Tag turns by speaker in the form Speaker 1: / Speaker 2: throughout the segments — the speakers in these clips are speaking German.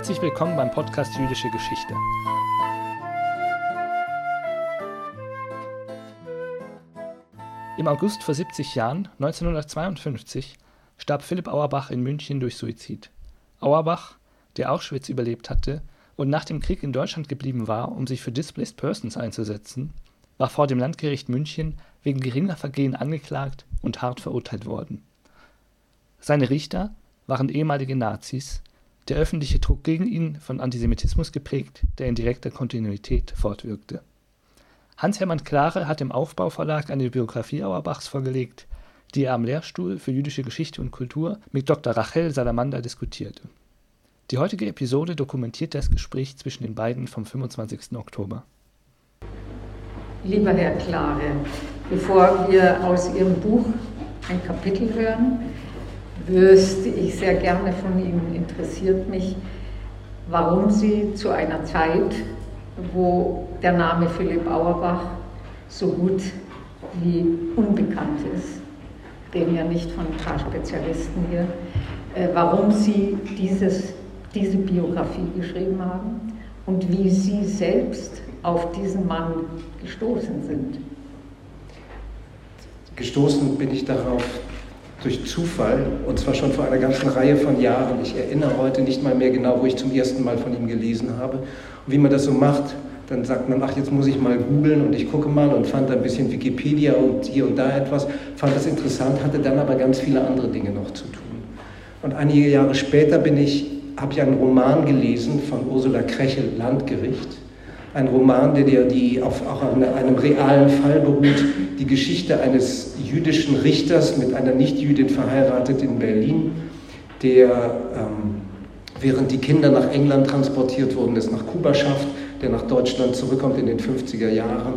Speaker 1: Herzlich willkommen beim Podcast Jüdische Geschichte. Im August vor 70 Jahren, 1952, starb Philipp Auerbach in München durch Suizid. Auerbach, der Auschwitz überlebt hatte und nach dem Krieg in Deutschland geblieben war, um sich für Displaced Persons einzusetzen, war vor dem Landgericht München wegen geringer Vergehen angeklagt und hart verurteilt worden. Seine Richter waren ehemalige Nazis, der öffentliche Druck gegen ihn von Antisemitismus geprägt, der in direkter Kontinuität fortwirkte. Hans-Hermann Klare hat im Aufbauverlag eine Biografie Auerbachs vorgelegt, die er am Lehrstuhl für jüdische Geschichte und Kultur mit Dr. Rachel Salamander diskutierte. Die heutige Episode dokumentiert das Gespräch zwischen den beiden vom 25. Oktober.
Speaker 2: Lieber Herr Klare, bevor wir aus Ihrem Buch ein Kapitel hören, wüsste ich sehr gerne von Ihnen, interessiert mich, warum Sie zu einer Zeit, wo der Name Philipp Auerbach so gut wie unbekannt ist, reden ja nicht von ein paar Spezialisten hier, äh, warum Sie dieses, diese Biografie geschrieben haben und wie Sie selbst auf diesen Mann gestoßen sind.
Speaker 3: Gestoßen bin ich darauf durch Zufall und zwar schon vor einer ganzen Reihe von Jahren. Ich erinnere heute nicht mal mehr genau, wo ich zum ersten Mal von ihm gelesen habe. Und wie man das so macht, dann sagt man, ach, jetzt muss ich mal googeln und ich gucke mal und fand ein bisschen Wikipedia und hier und da etwas, fand das interessant, hatte dann aber ganz viele andere Dinge noch zu tun. Und einige Jahre später bin ich, habe ich einen Roman gelesen von Ursula Krechel, Landgericht ein Roman, der die auf auch auf einem realen Fall beruht, die Geschichte eines jüdischen Richters mit einer Nichtjüdin verheiratet in Berlin, der ähm, während die Kinder nach England transportiert wurden, es nach Kuba schafft, der nach Deutschland zurückkommt in den 50er Jahren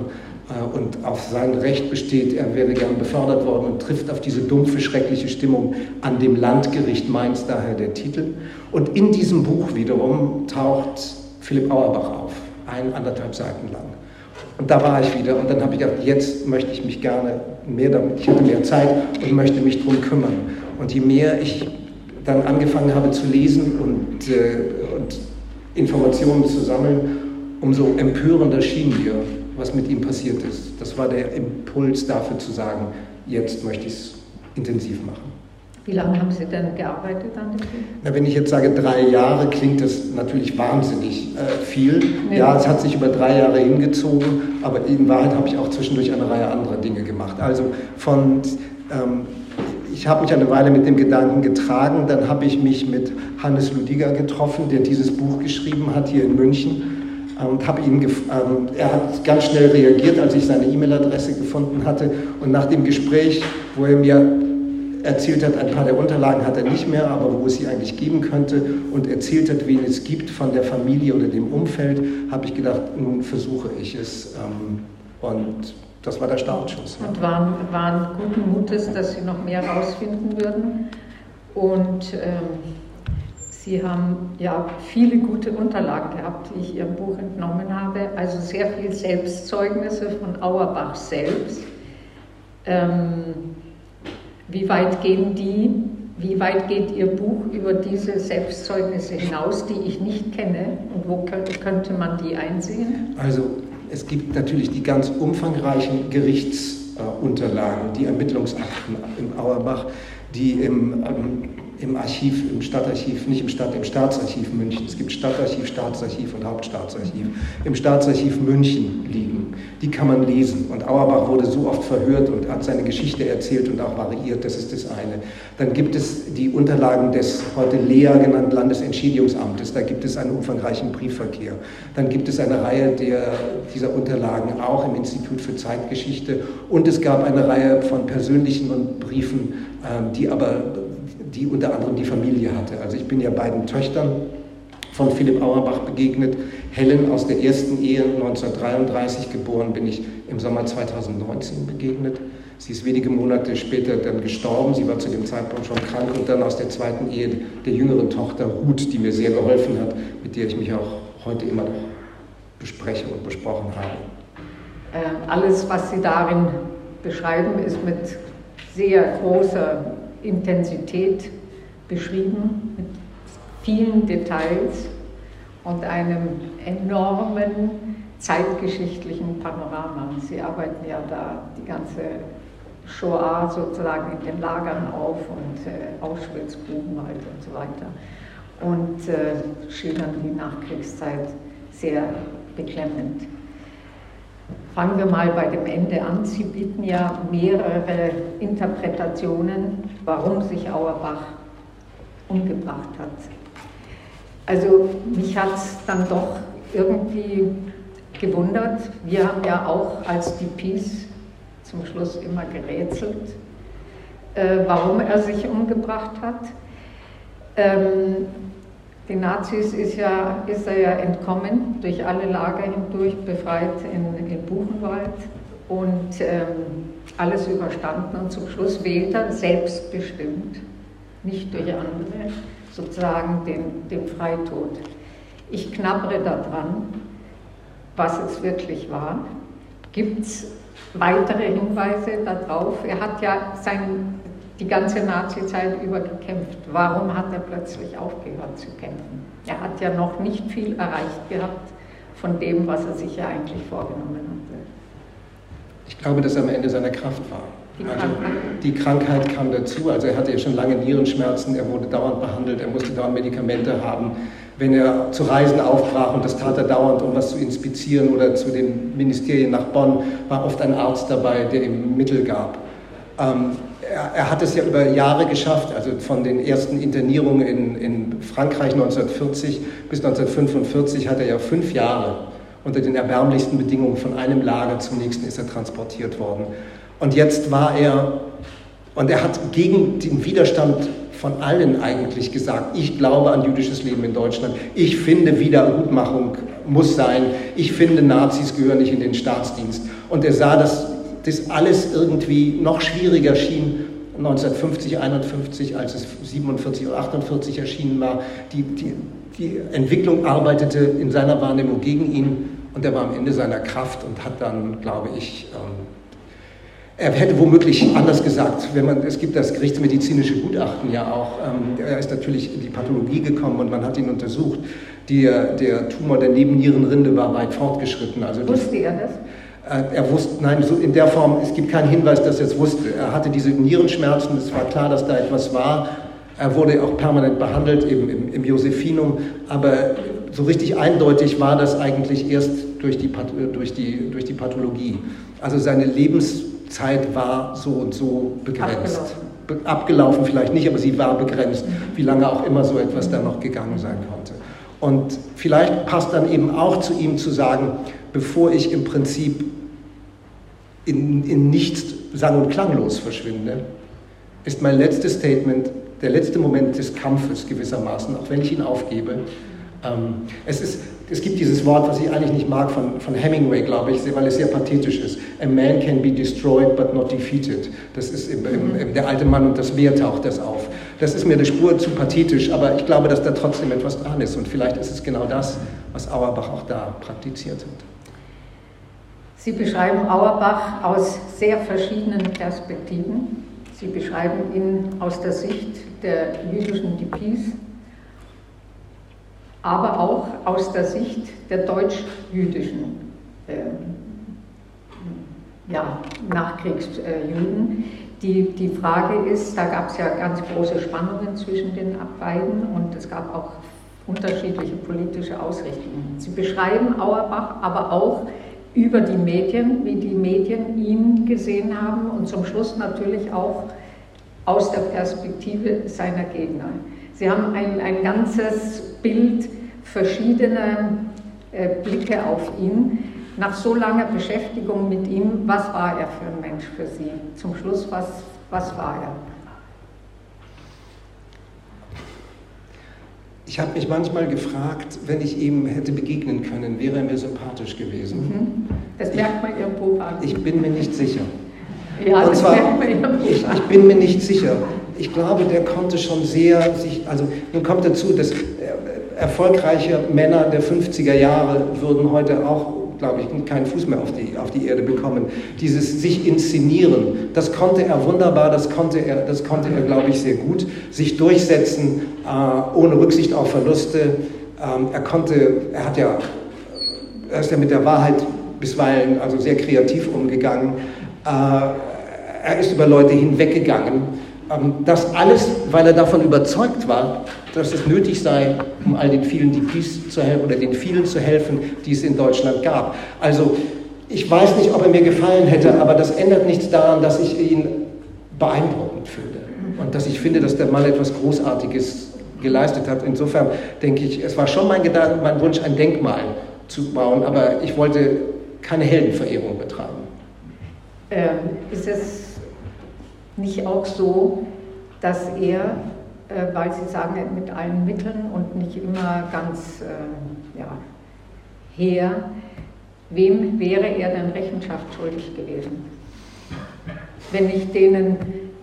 Speaker 3: äh, und auf sein Recht besteht, er wäre gern befördert worden und trifft auf diese dumpfe, schreckliche Stimmung an dem Landgericht Mainz, daher der Titel. Und in diesem Buch wiederum taucht Philipp Auerbach auf ein, anderthalb Seiten lang. Und da war ich wieder und dann habe ich gedacht, jetzt möchte ich mich gerne mehr damit, ich hatte mehr Zeit und möchte mich darum kümmern. Und je mehr ich dann angefangen habe zu lesen und, äh, und Informationen zu sammeln, umso empörender schien mir, was mit ihm passiert ist. Das war der Impuls dafür zu sagen, jetzt möchte ich es intensiv machen.
Speaker 2: Wie lange haben Sie denn gearbeitet an dem Buch?
Speaker 3: Na, wenn ich jetzt sage drei Jahre, klingt das natürlich wahnsinnig äh, viel. Ja. ja. es hat sich über drei Jahre hingezogen, aber in Wahrheit habe ich auch zwischendurch eine Reihe anderer Dinge gemacht. Also von, ähm, ich habe mich eine Weile mit dem Gedanken getragen, dann habe ich mich mit Hannes Ludiger getroffen, der dieses Buch geschrieben hat hier in München und habe ihn, ähm, er hat ganz schnell reagiert, als ich seine E-Mail-Adresse gefunden hatte und nach dem Gespräch, wo er mir erzählt hat, ein paar der Unterlagen hat er nicht mehr, aber wo es sie eigentlich geben könnte und erzählt hat, wen es gibt von der Familie oder dem Umfeld, habe ich gedacht, nun versuche ich es. Ähm, und das war der Startschuss.
Speaker 2: Und waren, waren guten Mutes, dass Sie noch mehr herausfinden würden. Und ähm, Sie haben ja viele gute Unterlagen gehabt, die ich Ihrem Buch entnommen habe. Also sehr viel Selbstzeugnisse von Auerbach selbst. Ähm, wie weit gehen die, wie weit geht Ihr Buch über diese Selbstzeugnisse hinaus, die ich nicht kenne? Und wo könnte, man die einsehen?
Speaker 3: Also es gibt natürlich die ganz umfangreichen Gerichtsunterlagen, die Ermittlungsakten im Auerbach, die im, im Archiv, im Stadtarchiv, nicht im Stadt, im Staatsarchiv München. Es gibt Stadtarchiv, Staatsarchiv und Hauptstaatsarchiv. Im Staatsarchiv München liegen. Die kann man lesen. Und Auerbach wurde so oft verhört und hat seine Geschichte erzählt und auch variiert. Das ist das eine. Dann gibt es die Unterlagen des heute LEA genannten Landesentschädigungsamtes. Da gibt es einen umfangreichen Briefverkehr. Dann gibt es eine Reihe der, dieser Unterlagen auch im Institut für Zeitgeschichte. Und es gab eine Reihe von persönlichen und Briefen, ähm, die aber die unter anderem die Familie hatte. Also ich bin ja beiden Töchtern von Philipp Auerbach begegnet. Helen aus der ersten Ehe 1933 geboren, bin ich im Sommer 2019 begegnet. Sie ist wenige Monate später dann gestorben. Sie war zu dem Zeitpunkt schon krank und dann aus der zweiten Ehe der jüngeren Tochter Ruth, die mir sehr geholfen hat, mit der ich mich auch heute immer noch bespreche und besprochen habe.
Speaker 2: Ähm, alles, was Sie darin beschreiben, ist mit sehr großer Intensität beschrieben, mit vielen Details. und einem enormen zeitgeschichtlichen Panorama. Sie arbeiten ja da die ganze Shoah sozusagen in den Lagern auf und äh, Auschwitz, Buchenwald und so weiter und äh, schildern die Nachkriegszeit sehr beklemmend. Fangen wir mal bei dem Ende an. Sie bieten ja mehrere Interpretationen, warum sich Auerbach umgebracht hat. Also mich hat es dann doch irgendwie gewundert. Wir haben ja auch als die Peace zum Schluss immer gerätselt, äh, warum er sich umgebracht hat. Ähm, den Nazis ist, ja, ist er ja entkommen, durch alle Lager hindurch, befreit in, in Buchenwald und ähm, alles überstanden. Und zum Schluss wählt er selbstbestimmt, nicht durch andere, sozusagen den, den Freitod. Ich knabbere daran, was es wirklich war. Gibt es weitere Hinweise darauf? Er hat ja sein die ganze Nazi-Zeit über gekämpft. Warum hat er plötzlich aufgehört zu kämpfen? Er hat ja noch nicht viel erreicht gehabt von dem, was er sich ja eigentlich vorgenommen hatte.
Speaker 3: Ich glaube, dass er am Ende seiner Kraft war. Die also Krankheit. die Krankheit kam dazu. Also er hatte ja schon lange Nierenschmerzen, er wurde dauernd behandelt, er musste dauernd Medikamente haben. Wenn er zu Reisen aufbrach, und das tat er dauernd, um was zu inspizieren oder zu den Ministerien nach Bonn, war oft ein Arzt dabei, der ihm Mittel gab. Ähm, er, hat es ja über Jahre geschafft, also von den ersten Internierungen in, in Frankreich 1940 bis 1945 hat er ja fünf Jahre unter den erbärmlichsten Bedingungen von einem Lager zum nächsten ist er transportiert worden. Und jetzt war er, und er hat gegen den Widerstand von allen eigentlich gesagt, ich glaube an jüdisches Leben in Deutschland, ich finde Wiedergutmachung muss sein, ich finde Nazis gehören nicht in den Staatsdienst. Und er sah das das alles irgendwie noch schwieriger schien 1950, 51, als es 47 oder 48 erschienen war. Die, die, die Entwicklung arbeitete in seiner Wahrnehmung gegen ihn und er war am Ende seiner Kraft und hat dann, glaube ich, ähm, er hätte womöglich anders gesagt, wenn man, es gibt das gerichtsmedizinische Gutachten ja auch, ähm, er ist natürlich in die Pathologie gekommen und man hat ihn untersucht. Der, der Tumor der Nebennierenrinde war weit fortgeschritten.
Speaker 2: Also Wusste er das?
Speaker 3: Äh, er wusste, nein, so in der Form, es gibt keinen Hinweis, dass er es wusste. Er hatte diese Nierenschmerzen, es war klar, dass da etwas war. Er wurde auch permanent behandelt, eben im, im Josephinum, aber so richtig eindeutig war das eigentlich erst durch die, durch, die, durch die Pathologie. Also seine Lebenszeit war so und so begrenzt. Abgelaufen. Abgelaufen vielleicht nicht, aber sie war begrenzt, wie lange auch immer so etwas da noch gegangen sein konnte. Und vielleicht passt dann eben auch zu ihm zu sagen, bevor ich im Prinzip in, in nichts sang- und klanglos verschwinde, ist mein letztes Statement der letzte Moment des Kampfes gewissermaßen, auch wenn ich ihn aufgebe. Ähm, es, ist, es gibt dieses Wort, was ich eigentlich nicht mag, von, von Hemingway, glaube ich, weil es sehr pathetisch ist. A man can be destroyed but not defeated. Das ist im, im, im, der alte Mann und das Wehr taucht das auf. Das ist mir eine Spur zu pathetisch, aber ich glaube, dass da trotzdem etwas dran ist. Und vielleicht ist es genau das, was Auerbach auch da praktiziert hat.
Speaker 2: Sie beschreiben Auerbach aus sehr verschiedenen Perspektiven. Sie beschreiben ihn aus der Sicht der jüdischen Dipis, aber auch aus der Sicht der deutsch-jüdischen äh, ja, Nachkriegsjuden. Die, die Frage ist, da gab es ja ganz große Spannungen zwischen den beiden und es gab auch unterschiedliche politische Ausrichtungen. Sie beschreiben Auerbach aber auch über die Medien, wie die Medien ihn gesehen haben und zum Schluss natürlich auch aus der Perspektive seiner Gegner. Sie haben ein, ein ganzes Bild verschiedener äh, Blicke auf ihn. Nach so langer Beschäftigung mit ihm, was war er für ein Mensch für Sie? Zum Schluss, was, was war er?
Speaker 3: Ich habe mich manchmal gefragt, wenn ich ihm hätte begegnen können, wäre er mir sympathisch gewesen. Mhm.
Speaker 2: Das merkt man irgendwo an.
Speaker 3: Ich bin mir nicht sicher.
Speaker 2: Ja, Und zwar, merkt man irgendwo
Speaker 3: ich, ich bin mir nicht sicher. Ich glaube, der konnte schon sehr sich, also nun kommt dazu, dass äh, erfolgreiche Männer der 50er Jahre würden heute auch glaube ich, keinen Fuß mehr auf die, auf die Erde bekommen. Dieses sich inszenieren, das konnte er wunderbar, das konnte er, das konnte er glaube ich, sehr gut. Sich durchsetzen, äh, ohne Rücksicht auf Verluste. Ähm, er konnte, er hat ja, er ist ja mit der Wahrheit bisweilen also sehr kreativ umgegangen. Äh, er ist über Leute hinweggegangen. Ähm, das alles, weil er davon überzeugt war, dass es nötig sei, um all den vielen DPs zu helfen oder den vielen zu helfen, die es in Deutschland gab. Also ich weiß nicht, ob er mir gefallen hätte, aber das ändert nichts daran, dass ich ihn beeindruckend finde und dass ich finde, dass der Mann etwas Großartiges geleistet hat. Insofern denke ich, es war schon mein Gedanke, mein Wunsch, ein Denkmal zu bauen, aber ich wollte keine Heldenverehrung betreiben.
Speaker 2: Ähm, ist es nicht auch so, dass er, äh, weil Sie sagen, mit allen Mitteln und nicht immer ganz äh, ja, her, wem wäre er denn Rechenschaft schuldig gewesen? Wenn nicht denen,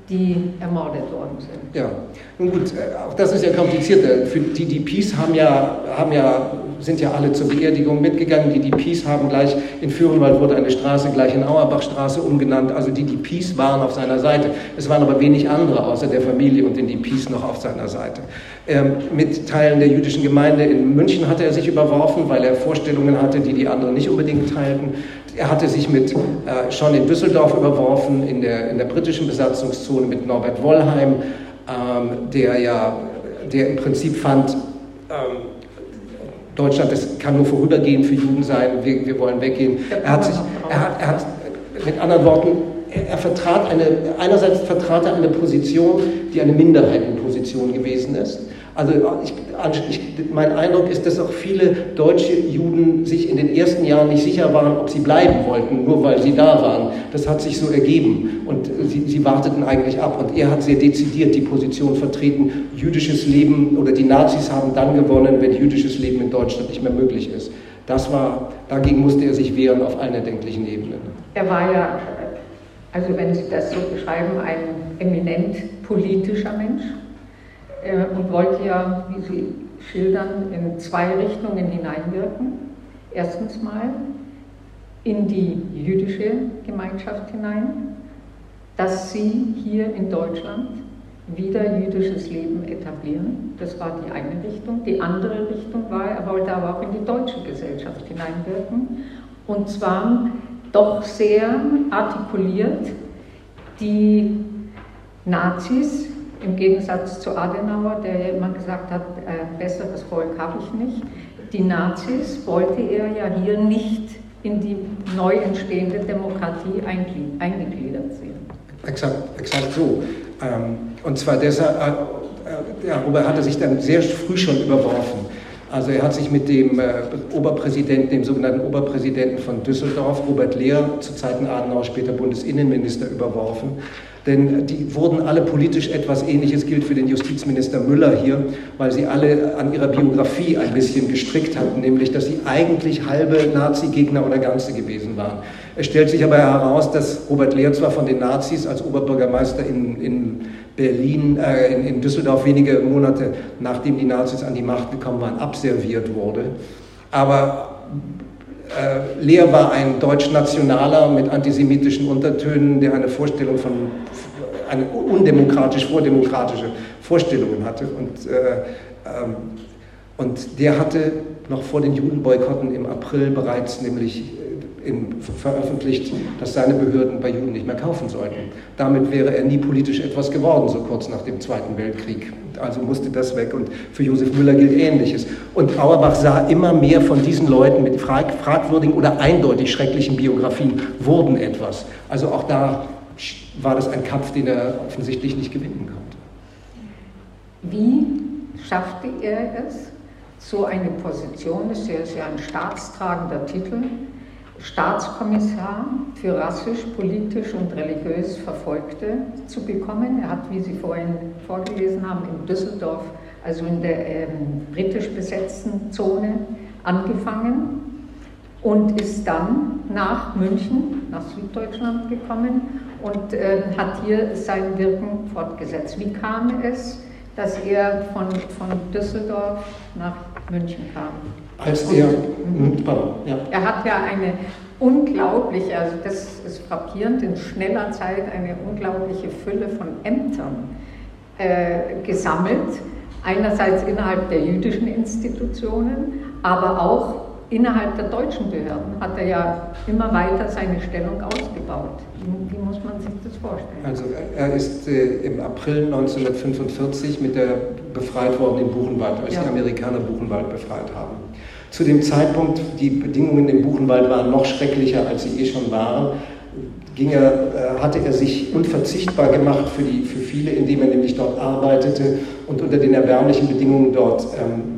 Speaker 2: die ermordet worden sind.
Speaker 3: Ja, nun gut, äh, auch das ist ja komplizierter. Für die DPs haben ja, haben ja, sind ja alle zur Beerdigung mitgegangen. Die DPs haben gleich, in Führenwald wurde eine Straße gleich in Auerbachstraße umgenannt. Also die DPs waren auf seiner Seite. Es waren aber wenig andere außer der Familie und den DPs noch auf seiner Seite. Ähm, mit Teilen der jüdischen Gemeinde in München hatte er sich überworfen, weil er Vorstellungen hatte, die die anderen nicht unbedingt teilten. Er hatte sich mit, äh, schon in Düsseldorf überworfen, in der, in der britischen Besatzungszone mit Norbert Wollheim, ähm, der ja, der im Prinzip fand, ähm, Deutschland, das kann nur vorübergehend für Juden sein, wir, wir wollen weggehen. Er hat sich, er hat, er hat mit anderen Worten, er, er vertrat eine, einerseits vertrat er eine Position, die eine Minderheitenposition gewesen ist. Also ich, mein Eindruck ist, dass auch viele deutsche Juden sich in den ersten Jahren nicht sicher waren, ob sie bleiben wollten, nur weil sie da waren. Das hat sich so ergeben und sie, sie warteten eigentlich ab. Und er hat sehr dezidiert die Position vertreten, jüdisches Leben oder die Nazis haben dann gewonnen, wenn jüdisches Leben in Deutschland nicht mehr möglich ist. Das war, dagegen musste er sich wehren auf allen erdenklichen Ebenen.
Speaker 2: Er war ja, also wenn Sie das so beschreiben, ein eminent politischer Mensch und wollte ja, wie Sie schildern, in zwei Richtungen hineinwirken. Erstens mal in die jüdische Gemeinschaft hinein, dass sie hier in Deutschland wieder jüdisches Leben etablieren. Das war die eine Richtung. Die andere Richtung war, er wollte aber auch in die deutsche Gesellschaft hineinwirken. Und zwar doch sehr artikuliert die Nazis im Gegensatz zu Adenauer, der ja immer gesagt hat, äh, besseres Volk habe ich nicht. Die Nazis wollte er ja hier nicht in die neu entstehende Demokratie eingegliedert sehen.
Speaker 3: Exakt, exakt so. Ähm, und zwar deshalb, äh, äh, darüber hat er sich dann sehr früh schon überworfen. Also er hat sich mit dem Oberpräsidenten, dem sogenannten Oberpräsidenten von Düsseldorf, Robert Lehr, zu Zeiten Adenauer später Bundesinnenminister, überworfen. Denn die wurden alle politisch etwas Ähnliches, gilt für den Justizminister Müller hier, weil sie alle an ihrer Biografie ein bisschen gestrickt hatten, nämlich dass sie eigentlich halbe Nazi-Gegner oder Ganze gewesen waren. Es stellt sich aber heraus, dass Robert Lehr zwar von den Nazis als Oberbürgermeister in, in Berlin, äh, in, in Düsseldorf wenige Monate nachdem die Nazis an die Macht gekommen waren, abserviert wurde, aber äh, Lehr war ein Deutschnationaler mit antisemitischen Untertönen, der eine Vorstellung von, eine undemokratisch, vordemokratische Vorstellungen hatte. Und, äh, ähm, und der hatte noch vor den Judenboykotten im April bereits nämlich in, veröffentlicht, dass seine Behörden bei Juden nicht mehr kaufen sollten. Damit wäre er nie politisch etwas geworden, so kurz nach dem Zweiten Weltkrieg. Also musste das weg und für Josef Müller gilt Ähnliches. Und Auerbach sah immer mehr von diesen Leuten mit fragwürdigen oder eindeutig schrecklichen Biografien wurden etwas. Also auch da war das ein Kampf, den er offensichtlich nicht gewinnen konnte.
Speaker 2: Wie schaffte er es, so eine Position, das ist ja ein staatstragender Titel, Staatskommissar für rassisch, politisch und religiös Verfolgte zu bekommen. Er hat, wie Sie vorhin vorgelesen haben, in Düsseldorf, also in der ähm, britisch besetzten Zone, angefangen und ist dann nach München, nach Süddeutschland gekommen und äh, hat hier sein Wirken fortgesetzt. Wie kam es, dass er von, von Düsseldorf nach München kam?
Speaker 3: Als er, hm, pardon,
Speaker 2: ja. er hat ja eine unglaubliche, also das ist frappierend, in schneller Zeit eine unglaubliche Fülle von Ämtern äh, gesammelt Einerseits innerhalb der jüdischen Institutionen, aber auch innerhalb der deutschen Behörden hat er ja immer weiter seine Stellung ausgebaut. Wie, wie muss man sich das vorstellen?
Speaker 3: Also er ist äh, im April 1945 mit der befreit worden in Buchenwald, als ja. die Amerikaner Buchenwald befreit haben. Zu dem Zeitpunkt, die Bedingungen im Buchenwald waren noch schrecklicher, als sie eh schon waren, ging er, äh, hatte er sich unverzichtbar gemacht für, die, für viele, indem er nämlich dort arbeitete und unter den erbärmlichen Bedingungen dort ähm,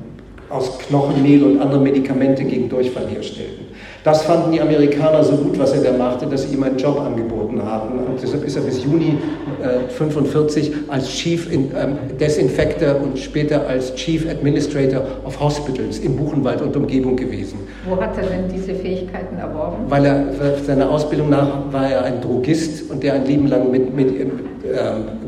Speaker 3: aus Knochenmehl und anderen Medikamenten gegen Durchfall herstellten. Das fanden die Amerikaner so gut, was er da machte, dass sie ihm einen Job angeboten haben. Und deshalb ist er bis Juni 1945 äh, als Chief in, ähm, Desinfector und später als Chief Administrator of Hospitals in Buchenwald und Umgebung gewesen.
Speaker 2: Wo hat er denn diese Fähigkeiten erworben?
Speaker 3: Weil er seiner Ausbildung nach war er ein Drogist und der ein Leben lang mit, mit äh,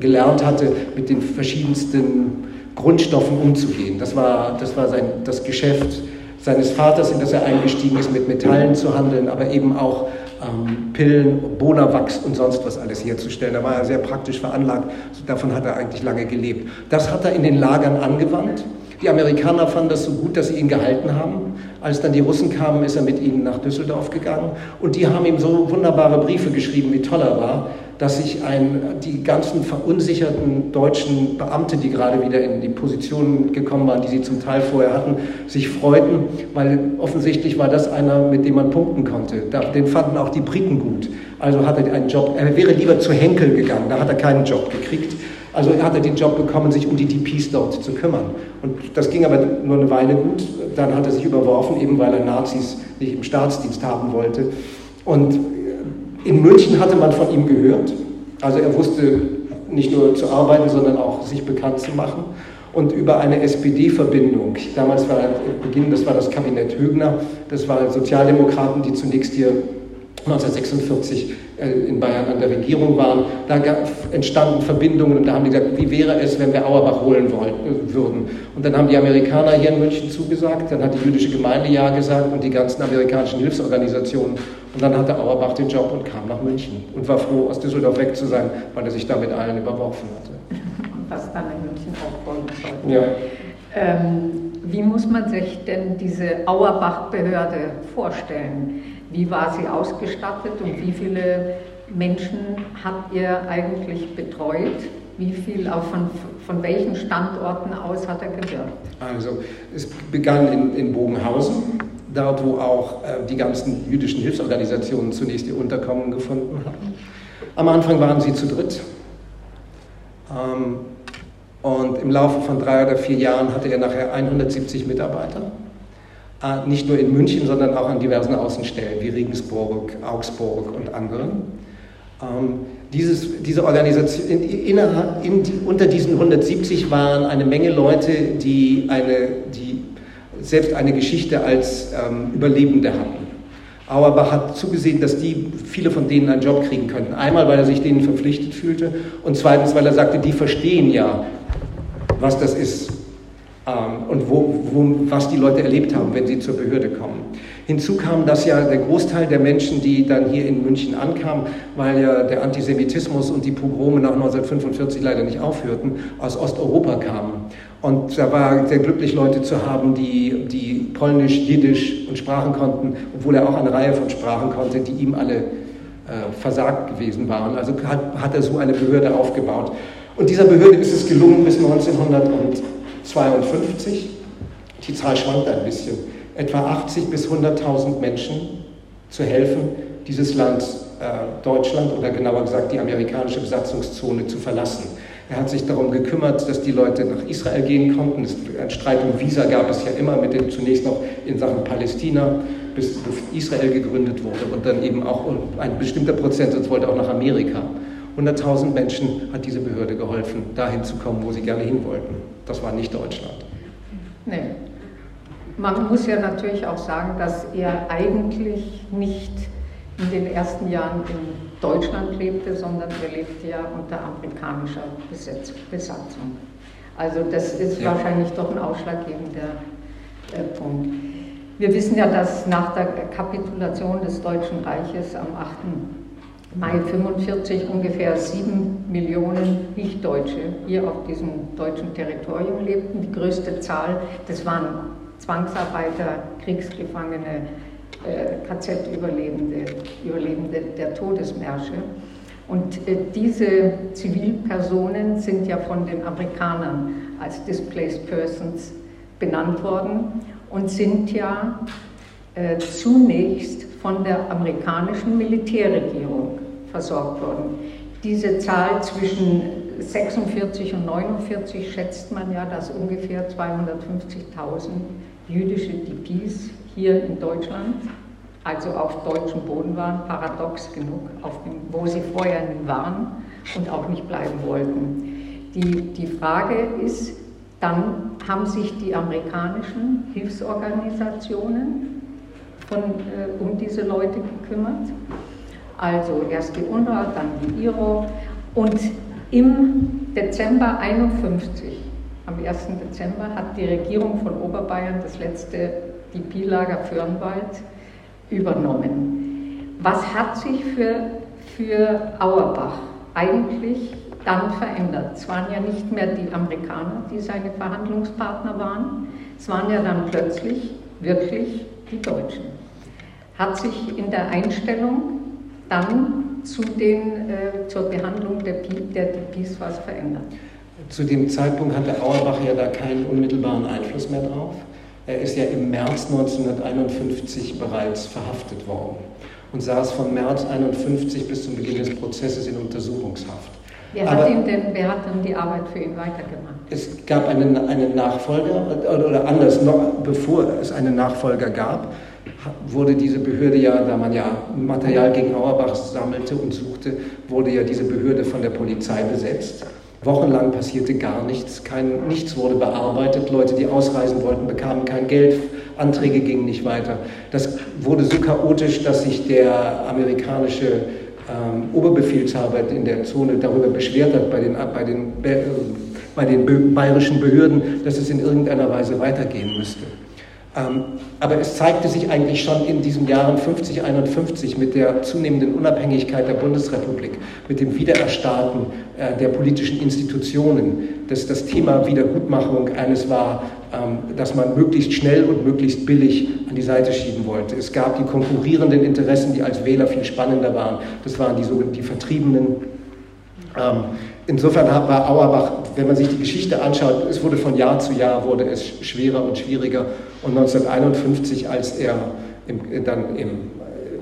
Speaker 3: gelernt hatte, mit den verschiedensten Grundstoffen umzugehen. Das war, das war sein, das Geschäft seines Vaters, in das er eingestiegen ist, mit Metallen zu handeln, aber eben auch ähm, Pillen, Bonawachs und sonst was alles herzustellen. Da war er sehr praktisch veranlagt. Davon hat er eigentlich lange gelebt. Das hat er in den Lagern angewandt. Die Amerikaner fanden das so gut, dass sie ihn gehalten haben. Als dann die Russen kamen, ist er mit ihnen nach Düsseldorf gegangen. Und die haben ihm so wunderbare Briefe geschrieben, wie toll er war, dass sich ein, die ganzen verunsicherten deutschen Beamte, die gerade wieder in die Positionen gekommen waren, die sie zum Teil vorher hatten, sich freuten, weil offensichtlich war das einer, mit dem man punkten konnte. Den fanden auch die Briten gut. Also hat er einen Job, er wäre lieber zu Henkel gegangen, da hat er keinen Job gekriegt. Also hat er den Job bekommen, sich um die DPs dort zu kümmern. Und das ging aber nur eine Weile gut. Dann hat er sich überworfen, eben weil er Nazis nicht im Staatsdienst haben wollte. Und in München hatte man von ihm gehört. Also er wusste nicht nur zu arbeiten, sondern auch sich bekannt zu machen. Und über eine SPD-Verbindung, damals war Beginn, das war das Kabinett Högner, das waren Sozialdemokraten, die zunächst hier 1946 äh, in Bayern an der Regierung waren. Da entstanden Verbindungen und da haben die gesagt, wie wäre es, wenn wir Auerbach holen wollen, würden. Und dann haben die Amerikaner hier in München zugesagt, dann hat die jüdische Gemeinde ja gesagt und die ganzen amerikanischen Hilfsorganisationen. Und dann hatte Auerbach den Job und kam nach München und war froh, aus Düsseldorf weg zu sein, weil er sich damit allen überworfen hatte.
Speaker 2: Was dann in München aufbauen sollte. Ja. Ähm, wie muss man sich denn diese Auerbach-Behörde vorstellen? Wie war sie ausgestattet und wie viele Menschen habt ihr eigentlich betreut? Wie viel, auch von, von welchen Standorten aus hat er gewirkt?
Speaker 3: Also es begann in, in Bogenhausen, dort wo auch äh, die ganzen jüdischen Hilfsorganisationen zunächst ihr Unterkommen gefunden hatten. Am Anfang waren sie zu dritt. Ähm, und im Laufe von drei oder vier Jahren hatte er nachher 170 Mitarbeiter. Äh, nicht nur in München, sondern auch an diversen Außenstellen wie Regensburg, Augsburg und anderen. Ähm, dieses, diese Organisation, in, in, in, unter diesen 170 waren eine Menge Leute, die, eine, die selbst eine Geschichte als ähm, Überlebende hatten. Auerbach hat zugesehen, dass die, viele von denen einen Job kriegen könnten. Einmal, weil er sich denen verpflichtet fühlte und zweitens, weil er sagte, die verstehen ja, was das ist, ähm, und wo, wo, was die Leute erlebt haben, wenn sie zur Behörde kommen. Hinzu kam, dass ja der Großteil der Menschen, die dann hier in München ankamen, weil ja der Antisemitismus und die Pogrome nach 1945 leider nicht aufhörten, aus Osteuropa kamen. Und da war sehr glücklich, Leute zu haben, die, die Polnisch, Jiddisch und Sprachen konnten, obwohl er auch eine Reihe von Sprachen konnte, die ihm alle äh, versagt gewesen waren. Also hat, hat er so eine Behörde aufgebaut. Und dieser Behörde ist es gelungen, bis 1900 und 52, die Zahl schwankt ein bisschen, etwa 80 bis 100.000 Menschen zu helfen, dieses Land äh, Deutschland oder genauer gesagt die amerikanische Besatzungszone zu verlassen. Er hat sich darum gekümmert, dass die Leute nach Israel gehen konnten. Ein Streit um Visa gab es ja immer, mit dem zunächst noch in Sachen Palästina, bis Israel gegründet wurde und dann eben auch ein bestimmter Prozentsatz wollte auch nach Amerika. 100.000 Menschen hat diese Behörde geholfen, dahin zu kommen, wo sie gerne hin wollten. Das war nicht Deutschland.
Speaker 2: Nee. Man muss ja natürlich auch sagen, dass er eigentlich nicht in den ersten Jahren in Deutschland lebte, sondern er lebte ja unter amerikanischer Besatzung. Also das ist ja. wahrscheinlich doch ein ausschlaggebender äh, Punkt. Wir wissen ja, dass nach der Kapitulation des Deutschen Reiches am 8. Mai 45 ungefähr sieben Millionen Nichtdeutsche hier auf diesem deutschen Territorium lebten. Die größte Zahl, das waren Zwangsarbeiter, Kriegsgefangene, KZ-Überlebende, Überlebende der Todesmärsche. Und äh, diese Zivilpersonen sind ja von den Amerikanern als Displaced Persons benannt worden und sind ja äh, zunächst von der amerikanischen Militärregierung versorgt worden. Diese Zahl zwischen 46 und 49 schätzt man ja, dass ungefähr 250.000 jüdische DPs hier in Deutschland, also auf deutschem Boden waren, paradox genug, dem, wo sie vorher nie waren und auch nicht bleiben wollten. Die, die Frage ist, dann haben sich die amerikanischen Hilfsorganisationen von, äh, um diese Leute gekümmert. Also erst die UNRWA, dann die IRO. Und im Dezember 51, am 1. Dezember, hat die Regierung von Oberbayern das letzte DP-Lager Fürnwald übernommen. Was hat sich für, für Auerbach eigentlich dann verändert? Es waren ja nicht mehr die Amerikaner, die seine Verhandlungspartner waren, es waren ja dann plötzlich wirklich die Deutschen. Hat sich in der Einstellung dann zu den, äh, zur Behandlung der, der DPs was verändert?
Speaker 3: Zu dem Zeitpunkt hatte Auerbach ja da keinen unmittelbaren Einfluss mehr drauf. Er ist ja im März 1951 bereits verhaftet worden und saß von März 1951 bis zum Beginn des Prozesses in Untersuchungshaft.
Speaker 2: Wer hat, ihm denn, wer hat denn die Arbeit für ihn weitergemacht?
Speaker 3: Es gab einen, einen Nachfolger, oder anders, noch bevor es einen Nachfolger gab, wurde diese Behörde ja, da man ja Material gegen Auerbach sammelte und suchte, wurde ja diese Behörde von der Polizei besetzt. Wochenlang passierte gar nichts, kein, nichts wurde bearbeitet. Leute, die ausreisen wollten, bekamen kein Geld, Anträge gingen nicht weiter. Das wurde so chaotisch, dass sich der amerikanische ähm, Oberbefehlshaber in der Zone darüber beschwert hat bei den, bei den, bei den bayerischen Behörden, dass es in irgendeiner Weise weitergehen müsste. Ähm, aber es zeigte sich eigentlich schon in diesen Jahren 50, 51 mit der zunehmenden Unabhängigkeit der Bundesrepublik, mit dem Wiedererstarken äh, der politischen Institutionen, dass das Thema Wiedergutmachung eines war, ähm, das man möglichst schnell und möglichst billig an die Seite schieben wollte. Es gab die konkurrierenden Interessen, die als Wähler viel spannender waren. Das waren die sogenannten die Vertriebenen. Ähm, insofern war Auerbach, wenn man sich die Geschichte anschaut, es wurde von Jahr zu Jahr wurde es schwerer und schwieriger. Und 1951, als er im, dann im,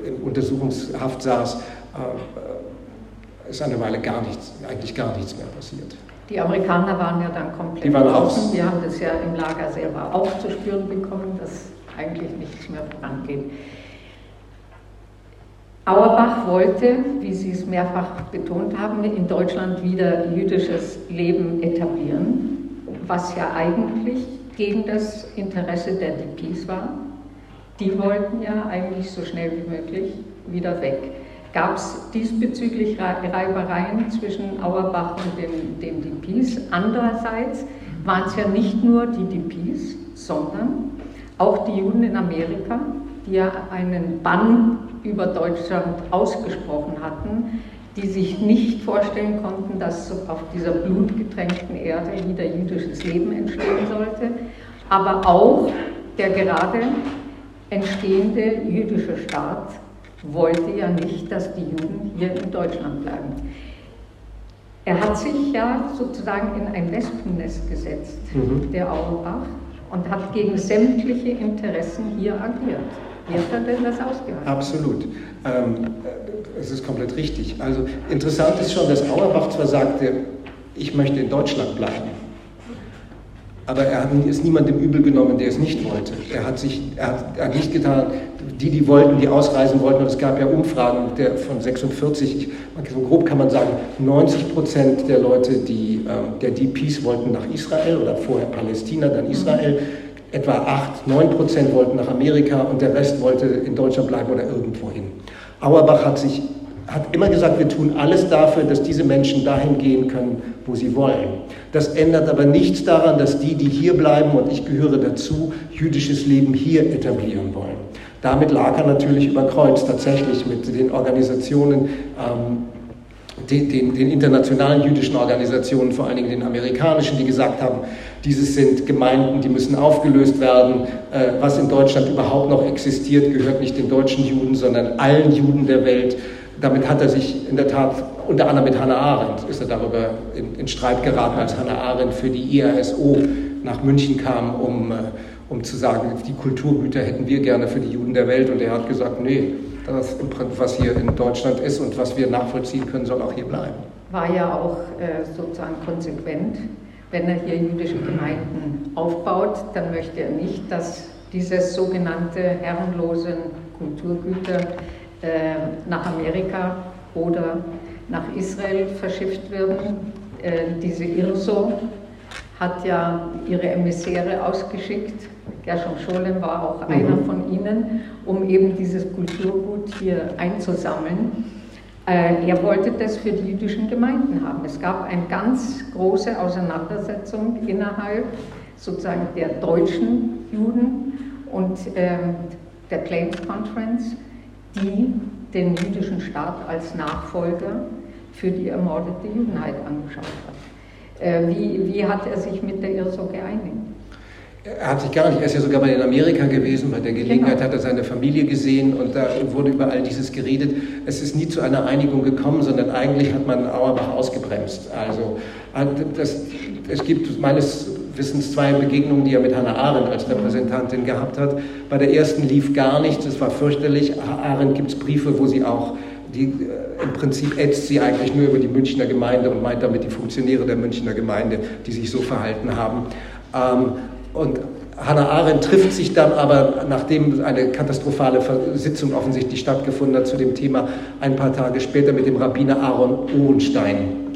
Speaker 3: im, Untersuchungshaft saß, äh, ist eine Weile gar nichts, eigentlich gar nichts mehr passiert.
Speaker 2: Die Amerikaner waren ja dann komplett Die waren draußen. Wir haben das ja im Lager selber auch zu spüren bekommen, dass eigentlich nichts mehr vorangeht. Auerbach wollte, wie Sie es mehrfach betont haben, in Deutschland wieder jüdisches Leben etablieren, was ja eigentlich gegen das Interesse der DPs war. Die wollten ja eigentlich so schnell wie möglich wieder weg. Gab es diesbezüglich Reibereien zwischen Auerbach und den, den DPs? Andererseits waren es ja nicht nur die DPs, sondern auch die Juden in Amerika, die ja einen Bann über Deutschland ausgesprochen hatten, die sich nicht vorstellen konnten, dass auf dieser blutgetränkten Erde wieder jüdisches Leben entstehen sollte, aber auch der gerade entstehende jüdische Staat wollte ja nicht, dass die Juden hier in Deutschland bleiben. Er hat sich ja sozusagen in ein Wespennest gesetzt, mhm. der Auerbach, und hat gegen sämtliche Interessen hier agiert. Wie hat er denn das ausgehört?
Speaker 3: Absolut. Ähm, es ist komplett richtig. Also interessant ist schon, dass Auerbach zwar sagte, ich möchte in Deutschland bleiben, aber er hat, ist niemandem übel genommen, der es nicht wollte. Er hat, sich, er hat, er hat nicht getan, die, die wollten, die ausreisen wollten, und es gab ja Umfragen der, von 46, ich, so grob kann man sagen, 90 Prozent der Leute, die, ähm, der DPs wollten nach Israel oder vorher Palästina, dann Israel. Etwa 8, 9 Prozent wollten nach Amerika und der Rest wollte in Deutschland bleiben oder irgendwo hin. Auerbach hat sich hat immer gesagt, wir tun alles dafür, dass diese Menschen dahin gehen können, wo sie wollen. Das ändert aber nichts daran, dass die, die hier bleiben, und ich gehöre dazu, jüdisches Leben hier etablieren wollen. Damit lag er natürlich über Kreuz tatsächlich mit den Organisationen, ähm, den, den, den, internationalen jüdischen Organisationen, vor allen Dingen den amerikanischen, die gesagt haben, dieses sind Gemeinden, die müssen aufgelöst werden. Äh, was in Deutschland überhaupt noch existiert, gehört nicht den deutschen Juden, sondern allen Juden der Welt. Damit hat er sich in der Tat, unter anderem mit Hannah Arendt, ist er darüber in, in Streit geraten, als Hannah Arendt für die IASO nach München kam, um, äh, um zu sagen, die Kulturgüter hätten wir gerne für die Juden der Welt. Und er hat gesagt, nee, das, was hier in Deutschland ist und was wir nachvollziehen können, soll auch hier bleiben.
Speaker 2: War ja auch äh, sozusagen konsequent. Wenn er hier jüdische Gemeinden aufbaut, dann möchte er nicht, dass diese sogenannte herrenlosen Kulturgüter äh, nach Amerika oder nach Israel verschifft werden. Äh, diese IRSO hat ja ihre Emissäre ausgeschickt. Gershom Scholem war auch mhm. einer von ihnen, um eben dieses Kulturgut hier einzusammeln. Äh, er wollte das für die jüdischen Gemeinden haben. Es gab eine ganz große Auseinandersetzung innerhalb sozusagen der deutschen Juden und ähm, der Claims Conference, die den jüdischen Staat als Nachfolger für die ermordete Judenheit angeschaut hat. Äh, wie, wie hat er sich mit der IRSO geeinigt?
Speaker 3: Er hat sich gar nicht, er ist ja sogar mal in Amerika gewesen, bei der Gelegenheit genau. hat er seine Familie gesehen und da wurde über all dieses geredet. Es ist nie zu einer Einigung gekommen, sondern eigentlich hat man Auerbach ausgebremst. Also das, es gibt meines Wissens zwei Begegnungen, die er mit Hannah Arendt als Repräsentantin gehabt hat. Bei der ersten lief gar nichts, es war fürchterlich. Arendt gibt es Briefe, wo sie auch die, äh, im Prinzip ätzt sie eigentlich nur über die Münchner Gemeinde und meint damit die Funktionäre der Münchner Gemeinde, die sich so verhalten haben. Ähm, und Hannah Arendt trifft sich dann aber, nachdem eine katastrophale Sitzung offensichtlich stattgefunden hat zu dem Thema, ein paar Tage später mit dem Rabbiner Aaron Ohrenstein,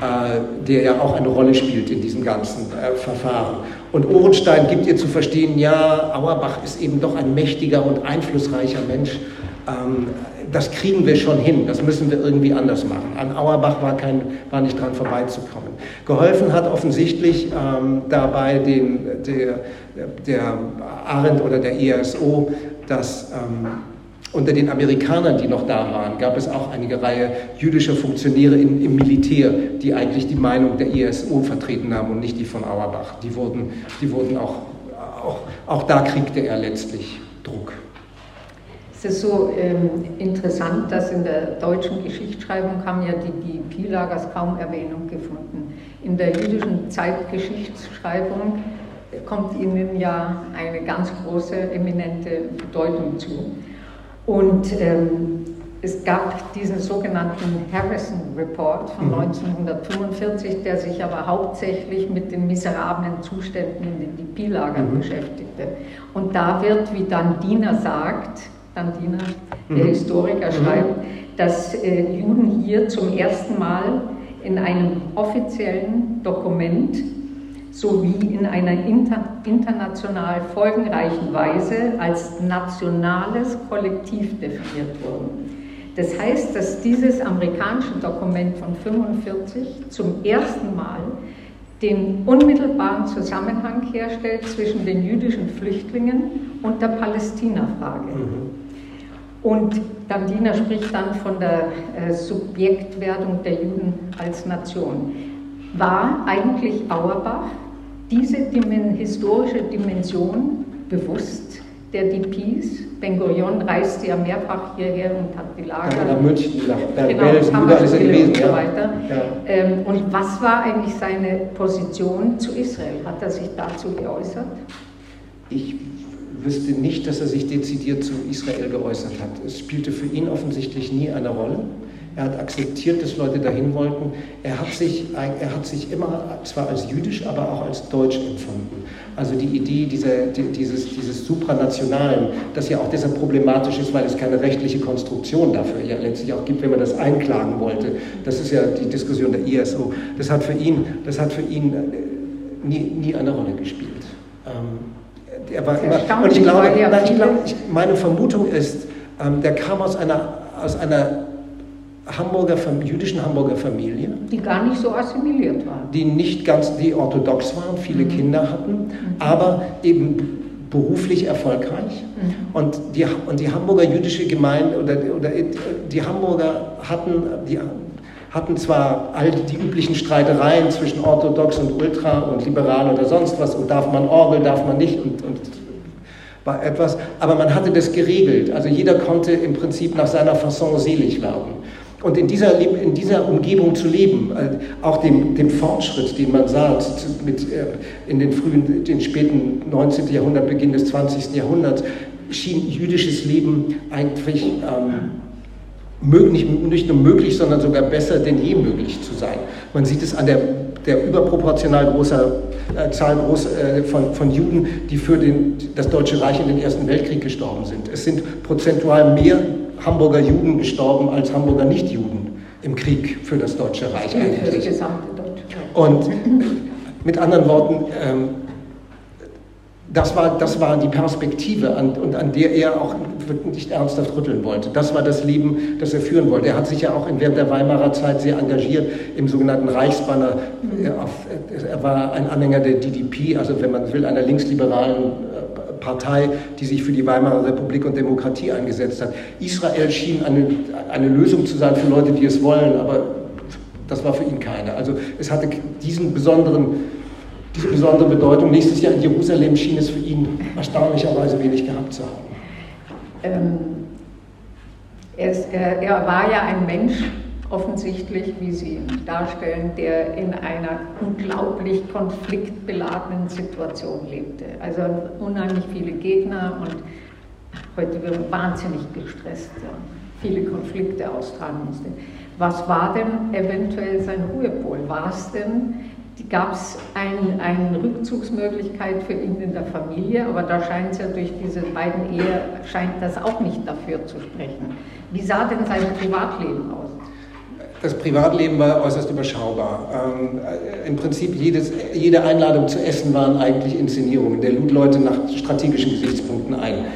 Speaker 3: äh, der ja auch eine Rolle spielt in diesem ganzen äh, Verfahren. Und Ohrenstein gibt ihr zu verstehen, ja, Auerbach ist eben doch ein mächtiger und einflussreicher Mensch. Ähm, das kriegen wir schon hin, das müssen wir irgendwie anders machen. An Auerbach war, kein, war nicht dran vorbeizukommen. Geholfen hat offensichtlich ähm, dabei den, der, der Arendt oder der ISO, dass ähm, unter den Amerikanern, die noch da waren, gab es auch einige Reihe jüdischer Funktionäre im, im Militär, die eigentlich die Meinung der ISO vertreten haben und nicht die von Auerbach. Die wurden, die wurden auch, auch, auch da kriegte er letztlich Druck.
Speaker 2: Es ist so ähm, interessant, dass in der deutschen Geschichtsschreibung haben ja die, die Pilagers kaum Erwähnung gefunden. In der jüdischen Zeitgeschichtsschreibung kommt ihnen ja eine ganz große, eminente Bedeutung zu. Und ähm, es gab diesen sogenannten Harrison Report von 1945, mhm. der sich aber hauptsächlich mit den miserablen Zuständen in den DP-Lagern mhm. beschäftigte. Und da wird, wie dann Diener sagt, Dandiner, der mhm. Historiker, schreibt, dass äh, Juden hier zum ersten Mal in einem offiziellen Dokument sowie in einer inter international folgenreichen Weise als nationales Kollektiv definiert wurden. Das heißt, dass dieses amerikanische Dokument von 1945 zum ersten Mal den unmittelbaren Zusammenhang herstellt zwischen den jüdischen Flüchtlingen und der Palästina-Frage. Mhm. Und Dandiner spricht dann von der äh, Subjektwerdung der Juden als Nation. War eigentlich Auerbach diese Dimen historische Dimension bewusst der DPs? Ben Gurion reiste ja mehrfach hierher und hat die Lager.
Speaker 3: Ja, nach München, nach
Speaker 2: Bergen-Belsen, genau, überall ist er gewesen. Und, so weiter. Ja. Ähm, und was war eigentlich seine Position zu Israel? Hat er sich dazu geäußert?
Speaker 3: Ich wüsste nicht, dass er sich dezidiert zu Israel geäußert hat. Es spielte für ihn offensichtlich nie eine Rolle. Er hat akzeptiert, dass Leute dahin wollten. Er hat sich, er hat sich immer zwar als jüdisch, aber auch als deutsch empfunden. Also die Idee dieser, dieses, dieses Supranationalen, das ja auch deshalb problematisch ist, weil es keine rechtliche Konstruktion dafür ja letztlich auch gibt, wenn man das einklagen wollte. Das ist ja die Diskussion der ISO. Das hat für ihn, das hat für ihn äh, nie, nie eine Rolle gespielt. Ähm, er war immer, und ich glaube, nein, ich glaube ich, meine Vermutung ist, ähm, der kam aus einer, aus einer Hamburger, jüdischen Hamburger Familie.
Speaker 2: Die gar nicht so assimiliert waren.
Speaker 3: Die nicht ganz, die orthodox waren, viele mhm. Kinder hatten, mhm. aber eben beruflich erfolgreich. Mhm. Und, die, und die Hamburger jüdische Gemeinde oder, oder die Hamburger hatten, die, hatten zwar all die üblichen Streitereien zwischen orthodox und ultra und liberal oder sonst was und darf man Orgel, darf man nicht und, und war etwas, aber man hatte das geregelt. Also jeder konnte im Prinzip nach seiner Fasson selig werden. Und in dieser, in dieser Umgebung zu leben, äh, auch dem, dem Fortschritt, den man sah mit, äh, in den frühen, den späten 19. Jahrhundert, Beginn des 20. Jahrhunderts, schien jüdisches Leben eigentlich ähm, möglich, nicht nur möglich, sondern sogar besser denn je möglich zu sein. Man sieht es an der, der überproportional großer äh, Zahl groß, äh, von, von Juden, die für den, das Deutsche Reich in den Ersten Weltkrieg gestorben sind. Es sind prozentual mehr Hamburger Juden gestorben als Hamburger Nichtjuden im Krieg für das Deutsche Reich eigentlich. Und mit anderen Worten, ähm, das war, das war die Perspektive, an, und an der er auch nicht ernsthaft rütteln wollte. Das war das Leben, das er führen wollte. Er hat sich ja auch während der Weimarer Zeit sehr engagiert im sogenannten Reichsbanner. Er war ein Anhänger der DDP, also wenn man will, einer linksliberalen äh, Partei, die sich für die Weimarer Republik und Demokratie eingesetzt hat. Israel schien eine, eine Lösung zu sein für Leute, die es wollen, aber das war für ihn keine. Also es hatte diesen besonderen diese besondere Bedeutung. Nächstes Jahr in Jerusalem schien es für ihn erstaunlicherweise wenig gehabt zu haben. Ähm,
Speaker 2: er, ist, er, er, war ja ein Mensch, offensichtlich, wie Sie ihn darstellen, der in einer unglaublich konfliktbeladenen Situation lebte. Also unheimlich viele Gegner und heute wird wahnsinnig gestresst, viele Konflikte austragen musste. Was war denn eventuell sein Ruhepol? War es denn gab es ein, eine Rückzugsmöglichkeit für ihn in der Familie, aber da scheint es ja durch diese beiden Ehe, scheint das auch nicht dafür zu sprechen. Wie sah denn sein Privatleben aus?
Speaker 3: Das Privatleben war äußerst überschaubar. Ähm, Im Prinzip jedes, jede Einladung zu essen waren eigentlich Inszenierungen. Der lud Leute nach strategischen Gesichtspunkten ein.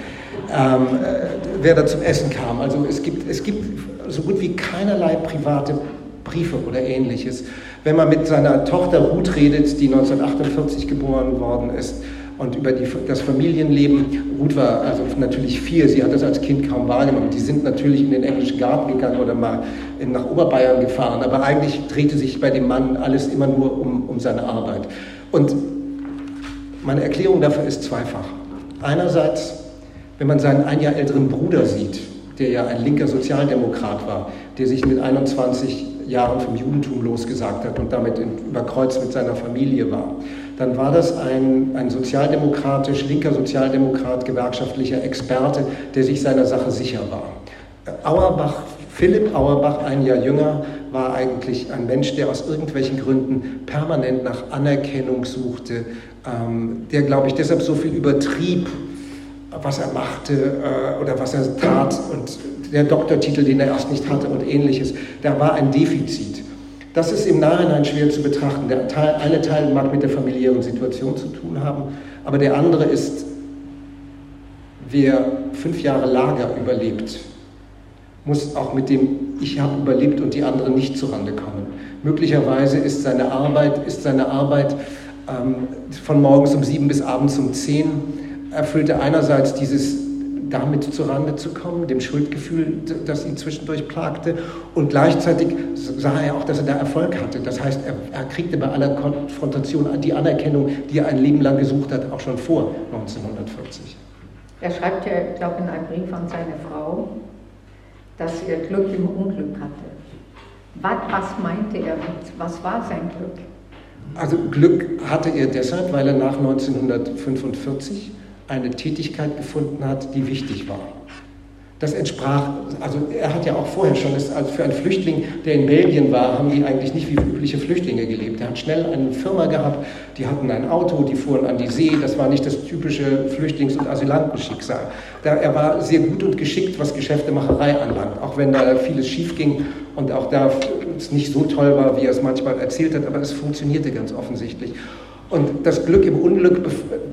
Speaker 3: Ähm, äh, wer da zum Essen kam. Also es gibt, es gibt so gut wie keinerlei private Briefe oder ähnliches. Wenn man mit seiner Tochter Ruth redet, die 1948 geboren worden ist, und über die, das Familienleben. Ruth war also natürlich vier, sie hat das als Kind kaum wahrgenommen. Die sind natürlich in den englischen Garten gegangen oder mal in, nach Oberbayern gefahren, aber eigentlich drehte sich bei dem Mann alles immer nur um, um seine Arbeit. Und meine Erklärung dafür ist zweifach. Einerseits, wenn man seinen ein Jahr älteren Bruder sieht, der ja ein linker Sozialdemokrat war, der sich mit 21 Jahren vom Judentum losgesagt hat und damit in, über Kreuz mit seiner Familie war, dann war das ein, ein sozialdemokratisch, linker Sozialdemokrat, gewerkschaftlicher Experte, der sich seiner Sache sicher war. Auerbach, Philipp Auerbach, ein Jahr jünger, war eigentlich ein Mensch, der aus irgendwelchen Gründen permanent nach Anerkennung suchte, ähm, der, glaube ich, deshalb so viel übertrieb, was er machte äh, oder was er tat und der Doktortitel, den er erst nicht hatte und ähnliches, da war ein Defizit. Das ist im Nachhinein schwer zu betrachten. Der Teil, eine Teil mag mit der familiären Situation zu tun haben, aber der andere ist, wer fünf Jahre Lager überlebt, muss auch mit dem Ich habe überlebt und die anderen nicht zurande kommen. Möglicherweise ist seine Arbeit, ist seine Arbeit ähm, von morgens um sieben bis abends um zehn erfüllte einerseits dieses damit zurande zu kommen, dem Schuldgefühl, das ihn zwischendurch plagte. Und gleichzeitig sah er auch, dass er da Erfolg hatte. Das heißt, er, er kriegte bei aller Konfrontation die Anerkennung, die er ein Leben lang gesucht hat, auch schon vor 1940.
Speaker 2: Er schreibt ja, ich glaube, in einem Brief an seine Frau, dass er Glück im Unglück hatte. Was, was meinte er mit, was war sein Glück?
Speaker 3: Also Glück hatte er deshalb, weil er nach 1945 eine Tätigkeit gefunden hat, die wichtig war. Das entsprach, also er hat ja auch vorher schon, das, also für einen Flüchtling, der in Belgien war, haben die eigentlich nicht wie übliche Flüchtlinge gelebt. Er hat schnell eine Firma gehabt, die hatten ein Auto, die fuhren an die See, das war nicht das typische Flüchtlings- und Asylantenschicksal. Da, er war sehr gut und geschickt, was Geschäftemacherei anlangt, auch wenn da vieles schief ging und auch da es nicht so toll war, wie er es manchmal erzählt hat, aber es funktionierte ganz offensichtlich. Und das Glück im Unglück,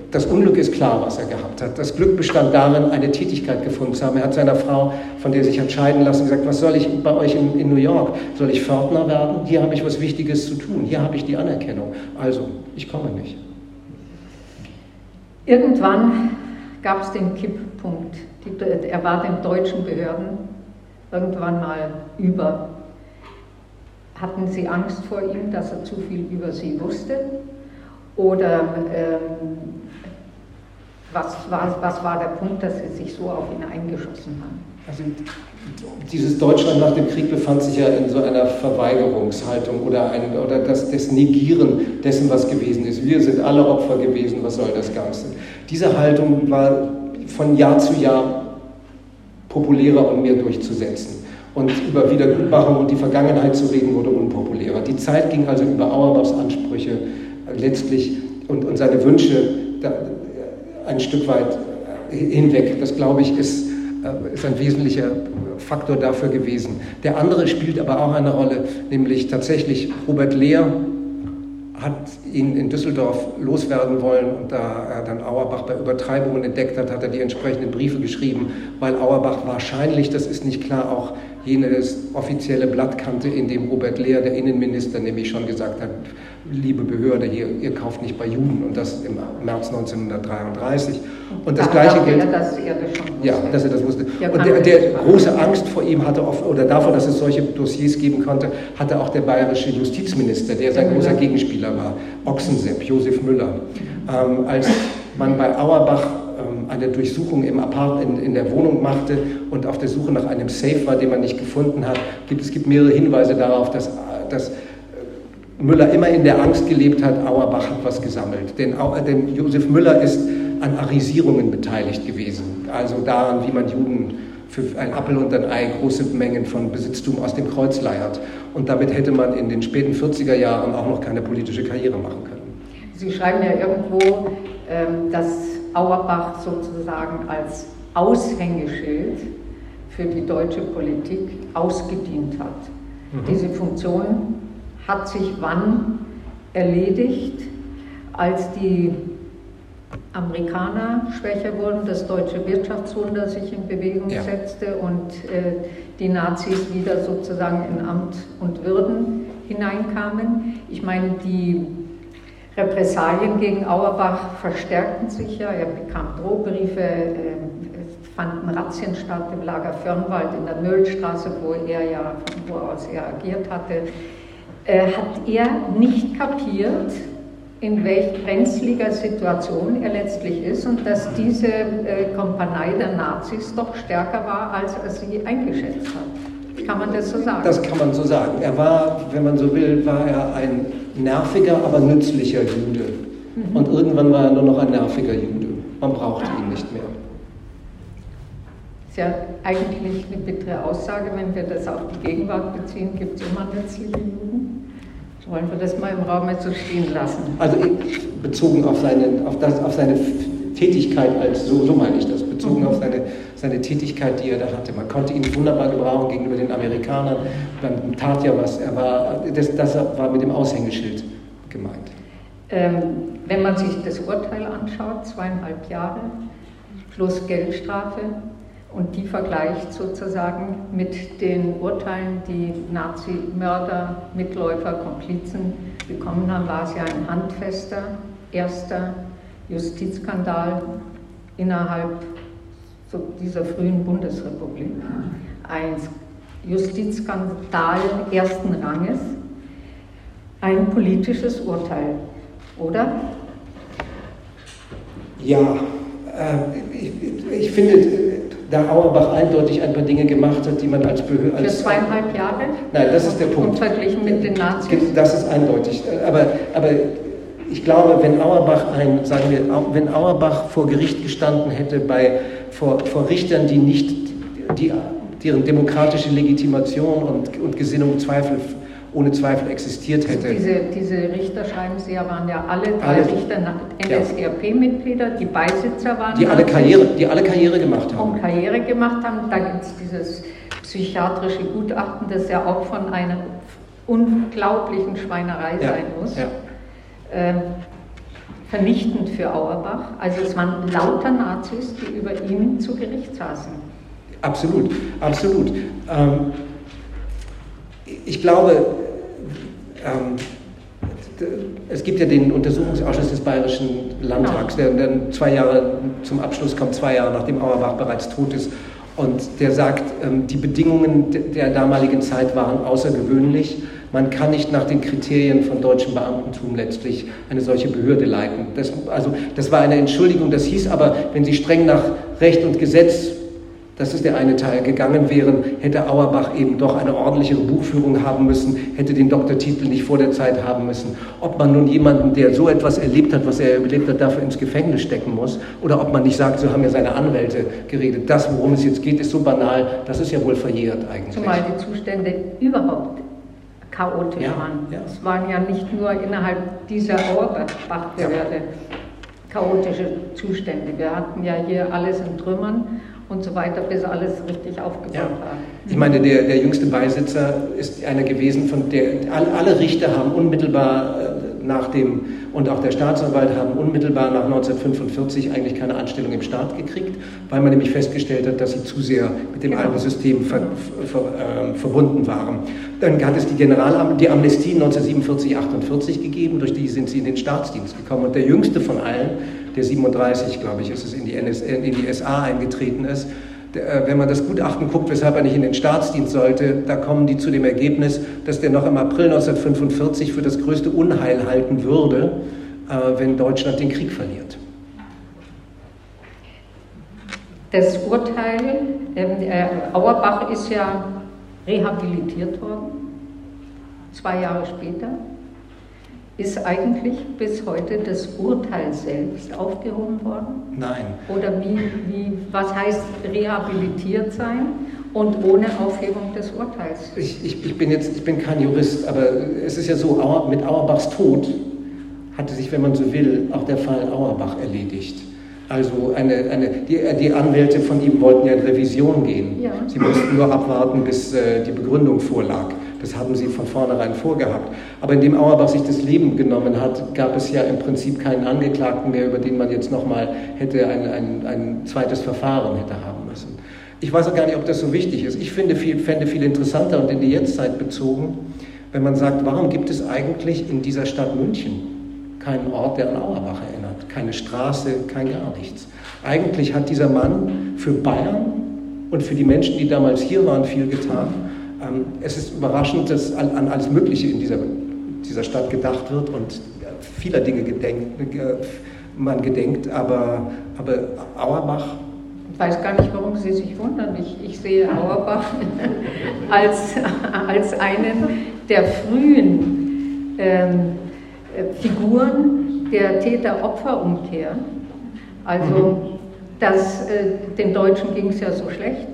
Speaker 3: das Unglück ist klar, was er gehabt hat. Das Glück bestand darin, eine Tätigkeit gefunden zu haben. Er hat seiner Frau, von der er sich entscheiden lassen, gesagt, was soll ich bei euch in, in New York? Soll ich Pförtner werden? Hier habe ich was Wichtiges zu tun. Hier habe ich die Anerkennung. Also, ich komme nicht.
Speaker 2: Irgendwann gab es den Kipppunkt. Er war den deutschen Behörden irgendwann mal über. Hatten Sie Angst vor ihm, dass er zu viel über Sie wusste? Oder ähm, was, war, was war der Punkt, dass Sie sich so auf ihn eingeschossen haben?
Speaker 3: Also dieses Deutschland nach dem Krieg befand sich ja in so einer Verweigerungshaltung oder, ein, oder das, das Negieren dessen, was gewesen ist. Wir sind alle Opfer gewesen, was soll das Ganze? Diese Haltung war von Jahr zu Jahr populärer und mehr durchzusetzen. Und über Wiedergutmachung und die Vergangenheit zu reden, wurde unpopulärer. Die Zeit ging also über Auerbachs Ansprüche letztlich und, und seine Wünsche da, ein Stück weit hinweg. Das, glaube ich, ist, äh, ist ein wesentlicher Faktor dafür gewesen. Der andere spielt aber auch eine Rolle, nämlich tatsächlich Robert Lehr hat ihn in Düsseldorf loswerden wollen und da er dann Auerbach bei Übertreibungen entdeckt hat, hat er die entsprechenden Briefe geschrieben, weil Auerbach wahrscheinlich, das ist nicht klar, auch jenes offizielle Blatt kannte, in dem Robert Lehr, der Innenminister, nämlich schon gesagt hat, liebe Behörde, hier, ihr kauft nicht bei Juden und das im März 1933. Und das da Gleiche gilt. Er, dass er das schon. Ja, dass er das wusste. Der und der, der große Angst vor ihm hatte, oft, oder davor, dass es solche Dossiers geben konnte, hatte auch der bayerische Justizminister, der sein großer Gegenspieler war, Ochsensepp, Josef Müller. Ähm, als man bei Auerbach eine Durchsuchung im Apart in, der Wohnung machte und auf der Suche nach einem Safe war, den man nicht gefunden hat, es gibt mehrere Hinweise darauf, dass, dass Müller immer in der Angst gelebt hat, Auerbach hat was gesammelt. Denn, denn Josef Müller ist an Arisierungen beteiligt gewesen, also daran, wie man Juden für ein Appel und ein Ei große Mengen von Besitztum aus dem Kreuz leiert. Und damit hätte man in den späten 40er Jahren auch noch keine politische Karriere machen können.
Speaker 2: Sie schreiben ja irgendwo, ähm, dass Auerbach sozusagen als Aushängeschild für die deutsche Politik ausgedient hat. Mhm. Diese Funktion hat sich wann erledigt, als die Amerikaner schwächer wurden, das deutsche Wirtschaftswunder sich in Bewegung ja. setzte und äh, die Nazis wieder sozusagen in Amt und Würden hineinkamen. Ich meine, die Repressalien gegen Auerbach verstärkten sich ja. Er bekam Drohbriefe, äh, es fanden Razzien statt im Lager Fürnwald in der Möllstraße, wo er ja, wo aus er agiert hatte äh, hat er nicht kapiert, in welch brenzliger Situation er letztlich ist und dass diese äh, Kompanie der Nazis doch stärker war, als er sie eingeschätzt hat. Kann man das so sagen?
Speaker 3: Das kann man so sagen. Er war, wenn man so will, war er ein nerviger, aber nützlicher Jude. Mhm. Und irgendwann war er nur noch ein nerviger Jude. Man brauchte ihn nicht mehr.
Speaker 2: Das ist ja eigentlich eine bittere Aussage, wenn wir das auf die Gegenwart beziehen, gibt es immer nützliche Juden. Wollen wir das mal im Raum so stehen lassen?
Speaker 3: Also bezogen auf seine, auf das, auf seine Tätigkeit als, so, so meine ich das, bezogen mhm. auf seine, seine Tätigkeit, die er da hatte. Man konnte ihn wunderbar gebrauchen gegenüber den Amerikanern. Man tat ja was. Er war, das, das war mit dem Aushängeschild gemeint.
Speaker 2: Ähm, wenn man sich das Urteil anschaut, zweieinhalb Jahre plus Geldstrafe, und die vergleicht sozusagen mit den Urteilen, die Nazi-Mörder, Mitläufer, Komplizen bekommen haben, war es ja ein handfester erster Justizskandal innerhalb dieser frühen Bundesrepublik. Ein Justizskandal ersten Ranges, ein politisches Urteil, oder?
Speaker 3: Ja, äh, ich, ich finde, da Auerbach eindeutig ein paar Dinge gemacht hat, die man als Behörde...
Speaker 2: Für zweieinhalb Jahre?
Speaker 3: Nein, das ist der Punkt. Und
Speaker 2: verglichen mit den Nazis?
Speaker 3: Das ist eindeutig. Aber, aber ich glaube, wenn Auerbach ein, sagen wir, wenn Auerbach vor Gericht gestanden hätte bei, vor, vor Richtern, die nicht, die, deren demokratische Legitimation und, und Gesinnung Zweifel ohne Zweifel existiert hätte.
Speaker 2: Diese, diese Richter, schreiben Sie ja, waren ja alle drei alle, Richter NSDAP-Mitglieder, die Beisitzer waren.
Speaker 3: Die alle, Karriere, die alle Karriere gemacht haben.
Speaker 2: Und Karriere gemacht haben. Da gibt es dieses psychiatrische Gutachten, das ja auch von einer unglaublichen Schweinerei ja, sein muss. Ja. Ähm, vernichtend für Auerbach. Also es waren lauter Nazis, die über ihn zu Gericht saßen.
Speaker 3: Absolut, absolut. Ähm, ich glaube, ähm, es gibt ja den Untersuchungsausschuss des Bayerischen Landtags, der dann zwei Jahre zum Abschluss kommt, zwei Jahre nachdem Auerbach bereits tot ist. Und der sagt, ähm, die Bedingungen der damaligen Zeit waren außergewöhnlich. Man kann nicht nach den Kriterien von deutschem Beamtentum letztlich eine solche Behörde leiten. Das, also, das war eine Entschuldigung. Das hieß aber, wenn Sie streng nach Recht und Gesetz das ist der eine Teil. Gegangen wären, hätte Auerbach eben doch eine ordentlichere Buchführung haben müssen, hätte den Doktortitel nicht vor der Zeit haben müssen. Ob man nun jemanden, der so etwas erlebt hat, was er erlebt hat, dafür ins Gefängnis stecken muss, oder ob man nicht sagt, so haben ja seine Anwälte geredet. Das, worum es jetzt geht, ist so banal, das ist ja wohl verjährt eigentlich.
Speaker 2: Zumal die Zustände überhaupt chaotisch ja, waren. Ja. Es waren ja nicht nur innerhalb dieser Auerbach-Behörde ja. chaotische Zustände. Wir hatten ja hier alles in Trümmern und so weiter, bis alles richtig aufgebaut ja. war.
Speaker 3: Ich meine, der, der jüngste Beisitzer ist einer gewesen, von der alle Richter haben unmittelbar äh, nach dem, und auch der Staatsanwalt haben unmittelbar nach 1945 eigentlich keine Anstellung im Staat gekriegt, weil man nämlich festgestellt hat, dass sie zu sehr mit dem genau. alten System ver, ver, äh, verbunden waren. Dann hat es die General die Amnestie 1947, 48 gegeben, durch die sind sie in den Staatsdienst gekommen. Und der jüngste von allen, der 37, glaube ich, ist es in die, NS, in die SA eingetreten ist. Äh, wenn man das Gutachten guckt, weshalb er nicht in den Staatsdienst sollte, da kommen die zu dem Ergebnis, dass der noch im April 1945 für das größte Unheil halten würde, äh, wenn Deutschland den Krieg verliert.
Speaker 2: Das Urteil, ähm, äh, Auerbach ist ja rehabilitiert worden, zwei Jahre später. Ist eigentlich bis heute das Urteil selbst aufgehoben worden?
Speaker 3: Nein.
Speaker 2: Oder wie, wie, was heißt rehabilitiert sein und ohne Aufhebung des Urteils?
Speaker 3: Ich, ich, ich, bin jetzt, ich bin kein Jurist, aber es ist ja so, mit Auerbachs Tod hatte sich, wenn man so will, auch der Fall Auerbach erledigt. Also eine, eine, die, die Anwälte von ihm wollten ja in Revision gehen. Ja. Sie mussten nur abwarten, bis äh, die Begründung vorlag. Das haben sie von vornherein vorgehabt. Aber indem Auerbach sich das Leben genommen hat, gab es ja im Prinzip keinen Angeklagten mehr, über den man jetzt nochmal hätte ein, ein, ein zweites Verfahren hätte haben müssen. Ich weiß auch gar nicht, ob das so wichtig ist. Ich finde viel, fände viel interessanter und in die Jetztzeit bezogen, wenn man sagt, warum gibt es eigentlich in dieser Stadt München keinen Ort, der an Auerbach erinnert? Keine Straße, kein gar nichts. Eigentlich hat dieser Mann für Bayern und für die Menschen, die damals hier waren, viel getan. Ähm, es ist überraschend, dass an, alles Mögliche in dieser, Stadt gedacht wird und vieler Dinge gedenkt, man gedenkt, aber, aber Auerbach.
Speaker 2: Ich weiß gar nicht, warum Sie sich wundern. Ich, ich sehe Auerbach als, als einen der frühen ähm, Figuren der Täter-Opfer-Umkehr. Also, dass, äh, den Deutschen ging es ja so schlecht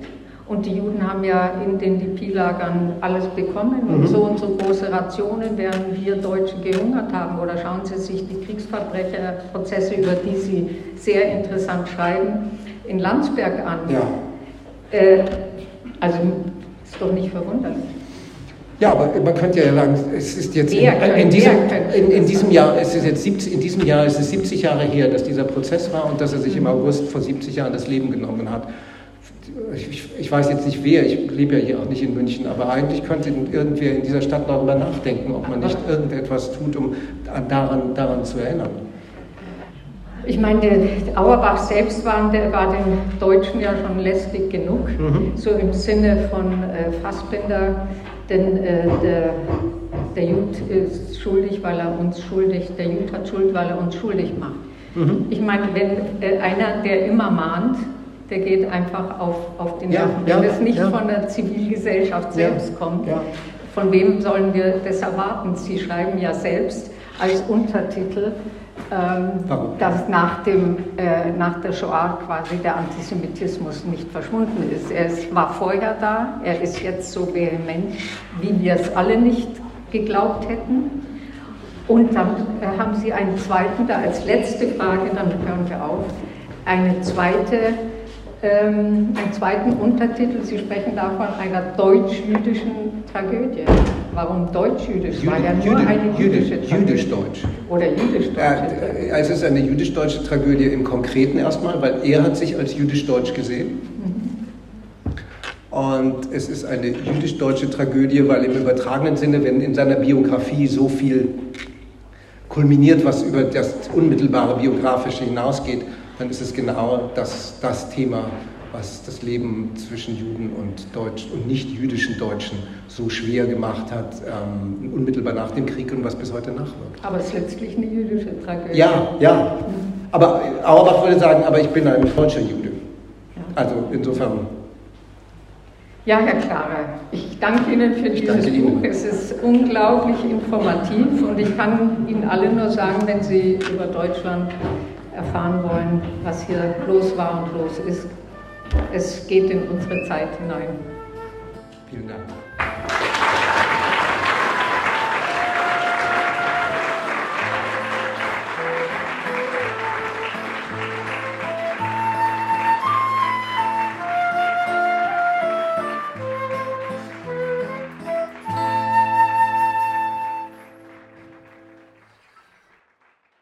Speaker 2: und die Juden haben ja in den DP-Lagern alles bekommen und mhm. so und so große Rationen, während wir Deutsche gehungert haben. Oder schauen Sie sich die Kriegsverbrecherprozesse, über die Sie sehr interessant schreiben, in Landsberg an. Ja. Äh, also ist doch nicht verwunderlich.
Speaker 3: Ja, aber man könnte ja sagen, es ist jetzt in, in, diesem, in, in, diesem Jahr, es ist jetzt 70, in diesem Jahr ist es 70 Jahre her, dass dieser Prozess war und dass er sich im mhm. August vor 70 Jahren das Leben genommen hat ich, ich, weiß jetzt nicht wer, ich lebe ja hier auch nicht in München, aber eigentlich könnte irgendwer in dieser Stadt darüber nachdenken, ob man nicht irgendetwas tut, um daran, daran zu erinnern.
Speaker 2: Ich meine, der Auerbach selbst war, war den Deutschen ja schon lästig genug, mhm. so im Sinne von äh, Fassbinder, denn äh, der, der Jud ist schuldig, weil er uns schuldig, der Jud hat Schuld, weil er uns schuldig macht. Mhm. Ich meine, wenn äh, einer, der immer mahnt, der geht einfach auf, auf den. Ja, Wenn ja, es nicht ja. von der Zivilgesellschaft selbst kommt, von wem sollen wir das erwarten? Sie schreiben ja selbst als Untertitel, dass nach, dem, äh, nach der Shoah quasi der Antisemitismus nicht verschwunden ist. Er ist, war vorher da, er ist jetzt so vehement, wie wir es alle nicht geglaubt hätten. Und dann äh, haben Sie einen zweiten, da als letzte Frage, dann hören wir auf, eine zweite ähm, einen zweiten Untertitel. Sie sprechen da von einer deutsch-jüdischen Tragödie. Warum deutsch-jüdisch? Jüdi,
Speaker 3: War ja nur Jüdi, eine jüdische
Speaker 2: Jüdisch-deutsch. Oder jüdisch-deutsch.
Speaker 3: Ja, es ist eine jüdisch-deutsche Tragödie im Konkreten erstmal, weil er hat sich als jüdisch-deutsch gesehen. Mhm. Und es ist eine jüdisch-deutsche Tragödie, weil im übertragenen Sinne, wenn in seiner Biografie so viel kulminiert, was über das unmittelbare Biografische hinausgeht, dann ist es genau das, das Thema, was das Leben zwischen Juden und Deutschen und nicht-jüdischen Deutschen so schwer gemacht hat, ähm, unmittelbar nach dem Krieg und was bis heute nachwirkt.
Speaker 2: Aber es ist letztlich eine jüdische Tragödie.
Speaker 3: Ja, ja. Aber Auerbach würde sagen, aber ich bin ein deutscher Jude. Also insofern.
Speaker 2: Ja, Herr Klare, ich danke Ihnen für
Speaker 3: Ich
Speaker 2: dieses
Speaker 3: Ihnen.
Speaker 2: Buch. Es ist unglaublich informativ und ich kann Ihnen alle nur sagen, wenn Sie über Deutschland erfahren wollen, was hier los war und los ist, es geht in unsere Zeit hinein.
Speaker 3: Vielen Dank.